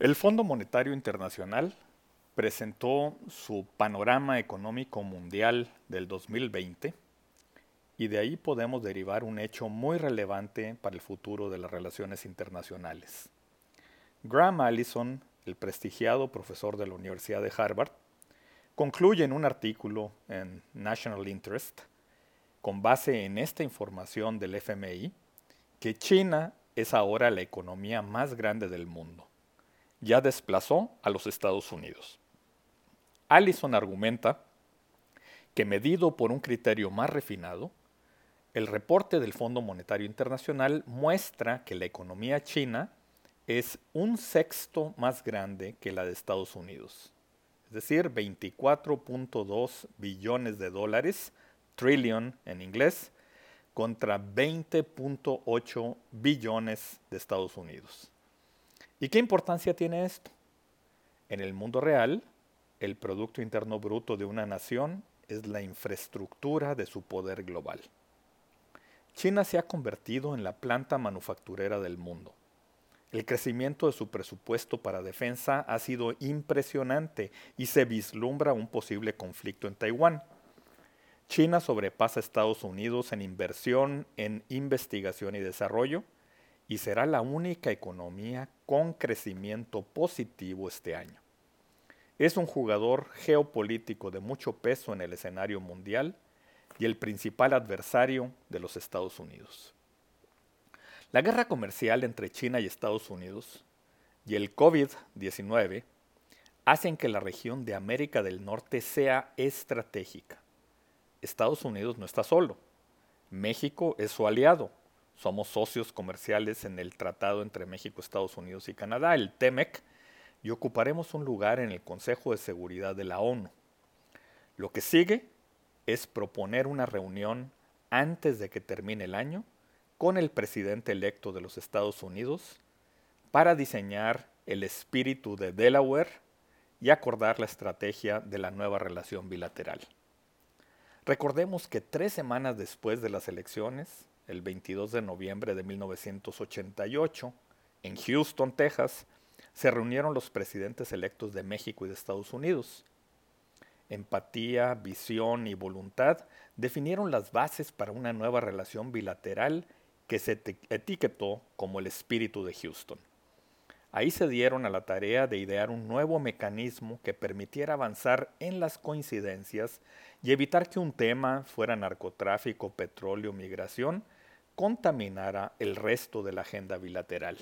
El Fondo Monetario Internacional presentó su panorama económico mundial del 2020 y de ahí podemos derivar un hecho muy relevante para el futuro de las relaciones internacionales. Graham Allison, el prestigiado profesor de la Universidad de Harvard, concluye en un artículo en National Interest, con base en esta información del FMI, que China es ahora la economía más grande del mundo. Ya desplazó a los Estados Unidos. Allison argumenta que medido por un criterio más refinado, el reporte del Fondo Monetario Internacional muestra que la economía china es un sexto más grande que la de Estados Unidos, es decir, 24.2 billones de dólares, trillion en inglés, contra 20.8 billones de Estados Unidos. ¿Y qué importancia tiene esto? En el mundo real, el Producto Interno Bruto de una nación es la infraestructura de su poder global. China se ha convertido en la planta manufacturera del mundo. El crecimiento de su presupuesto para defensa ha sido impresionante y se vislumbra un posible conflicto en Taiwán. China sobrepasa a Estados Unidos en inversión en investigación y desarrollo y será la única economía con crecimiento positivo este año. Es un jugador geopolítico de mucho peso en el escenario mundial y el principal adversario de los Estados Unidos. La guerra comercial entre China y Estados Unidos y el COVID-19 hacen que la región de América del Norte sea estratégica. Estados Unidos no está solo. México es su aliado. Somos socios comerciales en el tratado entre México, Estados Unidos y Canadá, el TEMEC, y ocuparemos un lugar en el Consejo de Seguridad de la ONU. Lo que sigue es proponer una reunión antes de que termine el año con el presidente electo de los Estados Unidos para diseñar el espíritu de Delaware y acordar la estrategia de la nueva relación bilateral. Recordemos que tres semanas después de las elecciones, el 22 de noviembre de 1988, en Houston, Texas, se reunieron los presidentes electos de México y de Estados Unidos empatía, visión y voluntad definieron las bases para una nueva relación bilateral que se etiquetó como el espíritu de Houston. Ahí se dieron a la tarea de idear un nuevo mecanismo que permitiera avanzar en las coincidencias y evitar que un tema fuera narcotráfico, petróleo, migración, contaminara el resto de la agenda bilateral.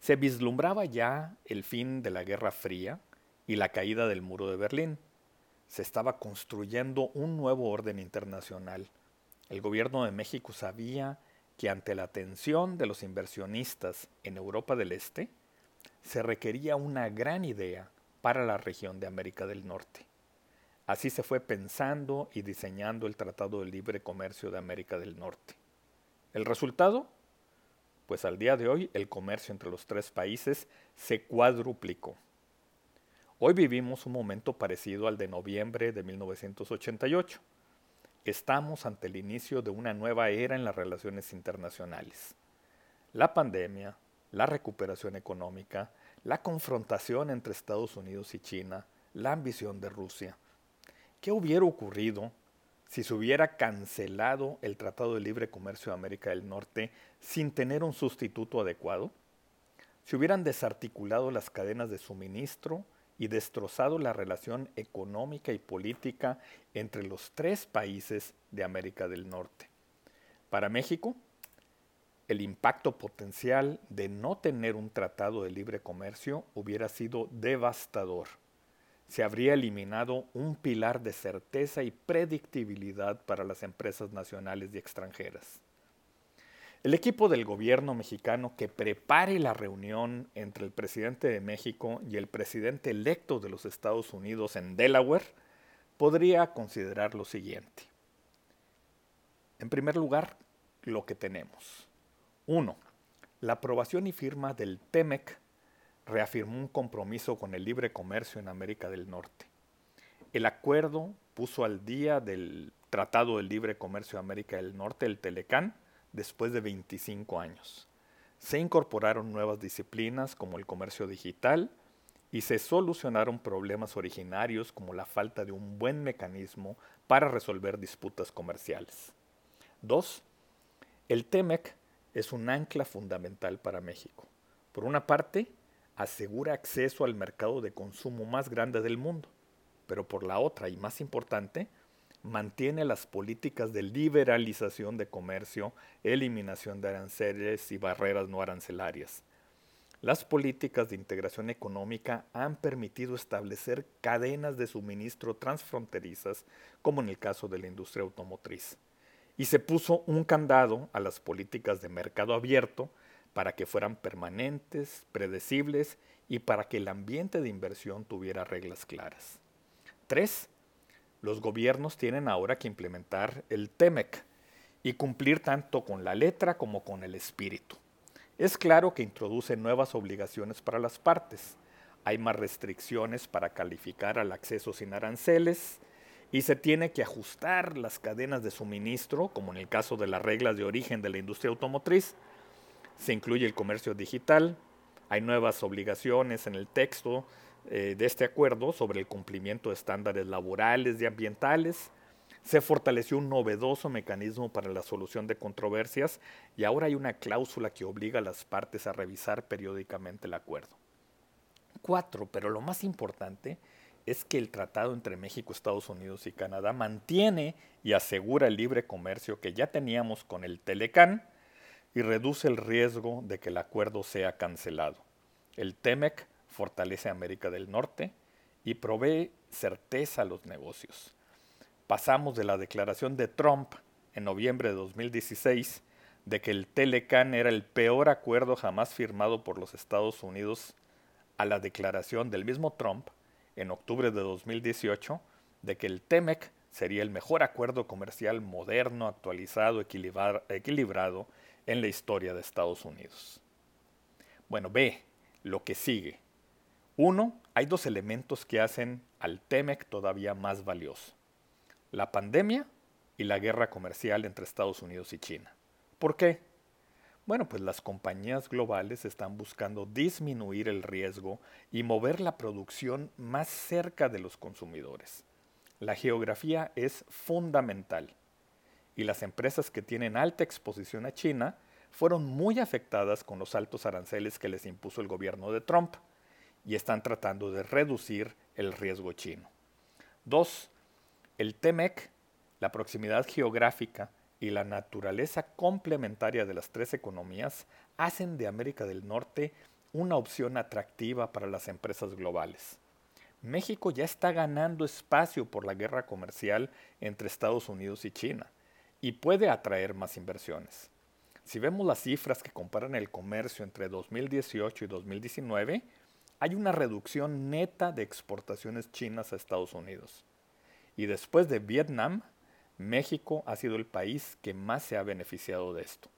Se vislumbraba ya el fin de la Guerra Fría, y la caída del muro de Berlín. Se estaba construyendo un nuevo orden internacional. El gobierno de México sabía que ante la atención de los inversionistas en Europa del Este, se requería una gran idea para la región de América del Norte. Así se fue pensando y diseñando el Tratado de Libre Comercio de América del Norte. ¿El resultado? Pues al día de hoy el comercio entre los tres países se cuadruplicó. Hoy vivimos un momento parecido al de noviembre de 1988. Estamos ante el inicio de una nueva era en las relaciones internacionales. La pandemia, la recuperación económica, la confrontación entre Estados Unidos y China, la ambición de Rusia. ¿Qué hubiera ocurrido si se hubiera cancelado el Tratado de Libre Comercio de América del Norte sin tener un sustituto adecuado? ¿Se hubieran desarticulado las cadenas de suministro y destrozado la relación económica y política entre los tres países de América del Norte. Para México, el impacto potencial de no tener un tratado de libre comercio hubiera sido devastador. Se habría eliminado un pilar de certeza y predictibilidad para las empresas nacionales y extranjeras. El equipo del gobierno mexicano que prepare la reunión entre el presidente de México y el presidente electo de los Estados Unidos en Delaware podría considerar lo siguiente. En primer lugar, lo que tenemos. Uno, la aprobación y firma del TEMEC reafirmó un compromiso con el libre comercio en América del Norte. El acuerdo puso al día del Tratado de Libre Comercio de América del Norte, el Telecán, después de 25 años. se incorporaron nuevas disciplinas como el comercio digital y se solucionaron problemas originarios como la falta de un buen mecanismo para resolver disputas comerciales. 2. El TEMEC es un ancla fundamental para México. Por una parte, asegura acceso al mercado de consumo más grande del mundo, pero por la otra y más importante, mantiene las políticas de liberalización de comercio, eliminación de aranceles y barreras no arancelarias. Las políticas de integración económica han permitido establecer cadenas de suministro transfronterizas, como en el caso de la industria automotriz. Y se puso un candado a las políticas de mercado abierto para que fueran permanentes, predecibles y para que el ambiente de inversión tuviera reglas claras. Tres, los gobiernos tienen ahora que implementar el TEMEC y cumplir tanto con la letra como con el espíritu. Es claro que introduce nuevas obligaciones para las partes. Hay más restricciones para calificar al acceso sin aranceles y se tiene que ajustar las cadenas de suministro, como en el caso de las reglas de origen de la industria automotriz. Se incluye el comercio digital. Hay nuevas obligaciones en el texto eh, de este acuerdo sobre el cumplimiento de estándares laborales y ambientales. Se fortaleció un novedoso mecanismo para la solución de controversias y ahora hay una cláusula que obliga a las partes a revisar periódicamente el acuerdo. Cuatro, pero lo más importante es que el tratado entre México, Estados Unidos y Canadá mantiene y asegura el libre comercio que ya teníamos con el Telecan y reduce el riesgo de que el acuerdo sea cancelado. El TEMEC fortalece América del Norte y provee certeza a los negocios. Pasamos de la declaración de Trump en noviembre de 2016 de que el Telecan era el peor acuerdo jamás firmado por los Estados Unidos a la declaración del mismo Trump en octubre de 2018 de que el TEMEC sería el mejor acuerdo comercial moderno, actualizado, equilibrado en la historia de Estados Unidos. Bueno, ve lo que sigue. Uno, hay dos elementos que hacen al TEMEC todavía más valioso. La pandemia y la guerra comercial entre Estados Unidos y China. ¿Por qué? Bueno, pues las compañías globales están buscando disminuir el riesgo y mover la producción más cerca de los consumidores. La geografía es fundamental y las empresas que tienen alta exposición a China fueron muy afectadas con los altos aranceles que les impuso el gobierno de Trump y están tratando de reducir el riesgo chino. Dos, el TEMEC, la proximidad geográfica y la naturaleza complementaria de las tres economías hacen de América del Norte una opción atractiva para las empresas globales. México ya está ganando espacio por la guerra comercial entre Estados Unidos y China y puede atraer más inversiones. Si vemos las cifras que comparan el comercio entre 2018 y 2019, hay una reducción neta de exportaciones chinas a Estados Unidos. Y después de Vietnam, México ha sido el país que más se ha beneficiado de esto.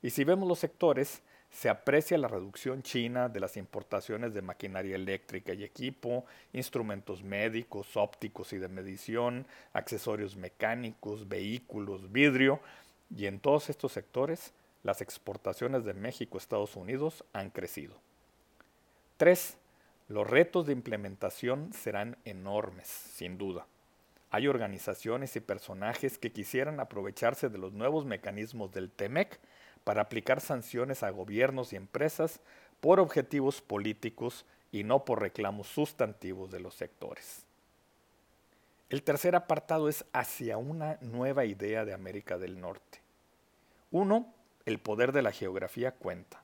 Y si vemos los sectores, se aprecia la reducción china de las importaciones de maquinaria eléctrica y equipo, instrumentos médicos, ópticos y de medición, accesorios mecánicos, vehículos, vidrio, y en todos estos sectores las exportaciones de México a Estados Unidos han crecido. 3. Los retos de implementación serán enormes, sin duda. Hay organizaciones y personajes que quisieran aprovecharse de los nuevos mecanismos del TEMEC para aplicar sanciones a gobiernos y empresas por objetivos políticos y no por reclamos sustantivos de los sectores. El tercer apartado es hacia una nueva idea de América del Norte. Uno, el poder de la geografía cuenta.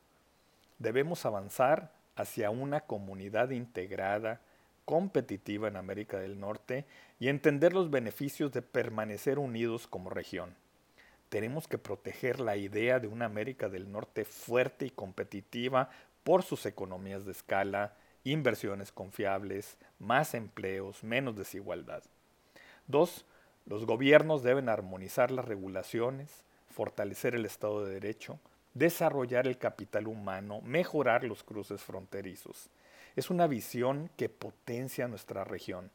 Debemos avanzar hacia una comunidad integrada, competitiva en América del Norte y entender los beneficios de permanecer unidos como región. Tenemos que proteger la idea de una América del Norte fuerte y competitiva por sus economías de escala, inversiones confiables, más empleos, menos desigualdad. Dos, los gobiernos deben armonizar las regulaciones, fortalecer el Estado de Derecho, desarrollar el capital humano, mejorar los cruces fronterizos. Es una visión que potencia nuestra región.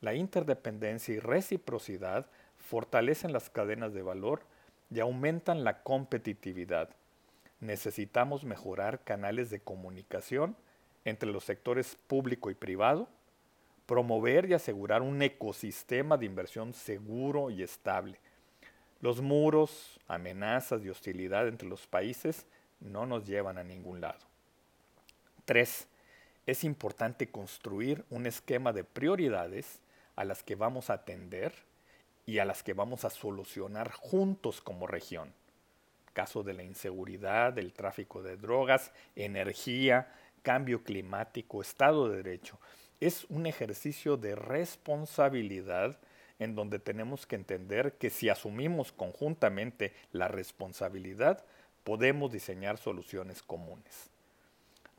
La interdependencia y reciprocidad fortalecen las cadenas de valor y aumentan la competitividad. necesitamos mejorar canales de comunicación entre los sectores público y privado, promover y asegurar un ecosistema de inversión seguro y estable. Los muros, amenazas y hostilidad entre los países no nos llevan a ningún lado. 3. Es importante construir un esquema de prioridades a las que vamos a atender y a las que vamos a solucionar juntos como región. Caso de la inseguridad, el tráfico de drogas, energía, cambio climático, Estado de Derecho. Es un ejercicio de responsabilidad en donde tenemos que entender que si asumimos conjuntamente la responsabilidad, podemos diseñar soluciones comunes.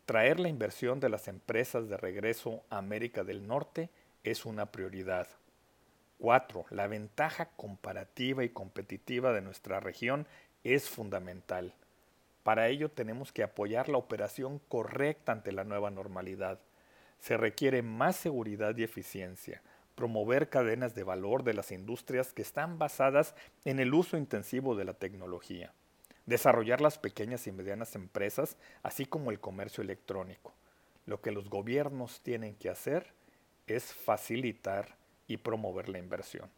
Traer la inversión de las empresas de regreso a América del Norte es una prioridad. 4. La ventaja comparativa y competitiva de nuestra región es fundamental. Para ello tenemos que apoyar la operación correcta ante la nueva normalidad. Se requiere más seguridad y eficiencia, promover cadenas de valor de las industrias que están basadas en el uso intensivo de la tecnología, desarrollar las pequeñas y medianas empresas, así como el comercio electrónico. Lo que los gobiernos tienen que hacer es facilitar y promover la inversión.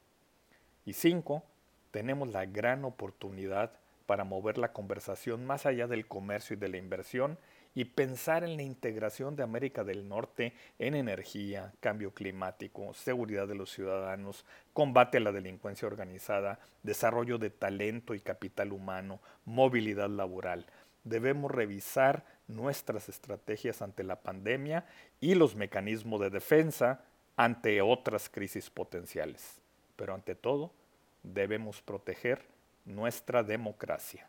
Y cinco, tenemos la gran oportunidad para mover la conversación más allá del comercio y de la inversión y pensar en la integración de América del Norte en energía, cambio climático, seguridad de los ciudadanos, combate a la delincuencia organizada, desarrollo de talento y capital humano, movilidad laboral. Debemos revisar nuestras estrategias ante la pandemia y los mecanismos de defensa ante otras crisis potenciales. Pero ante todo, debemos proteger nuestra democracia.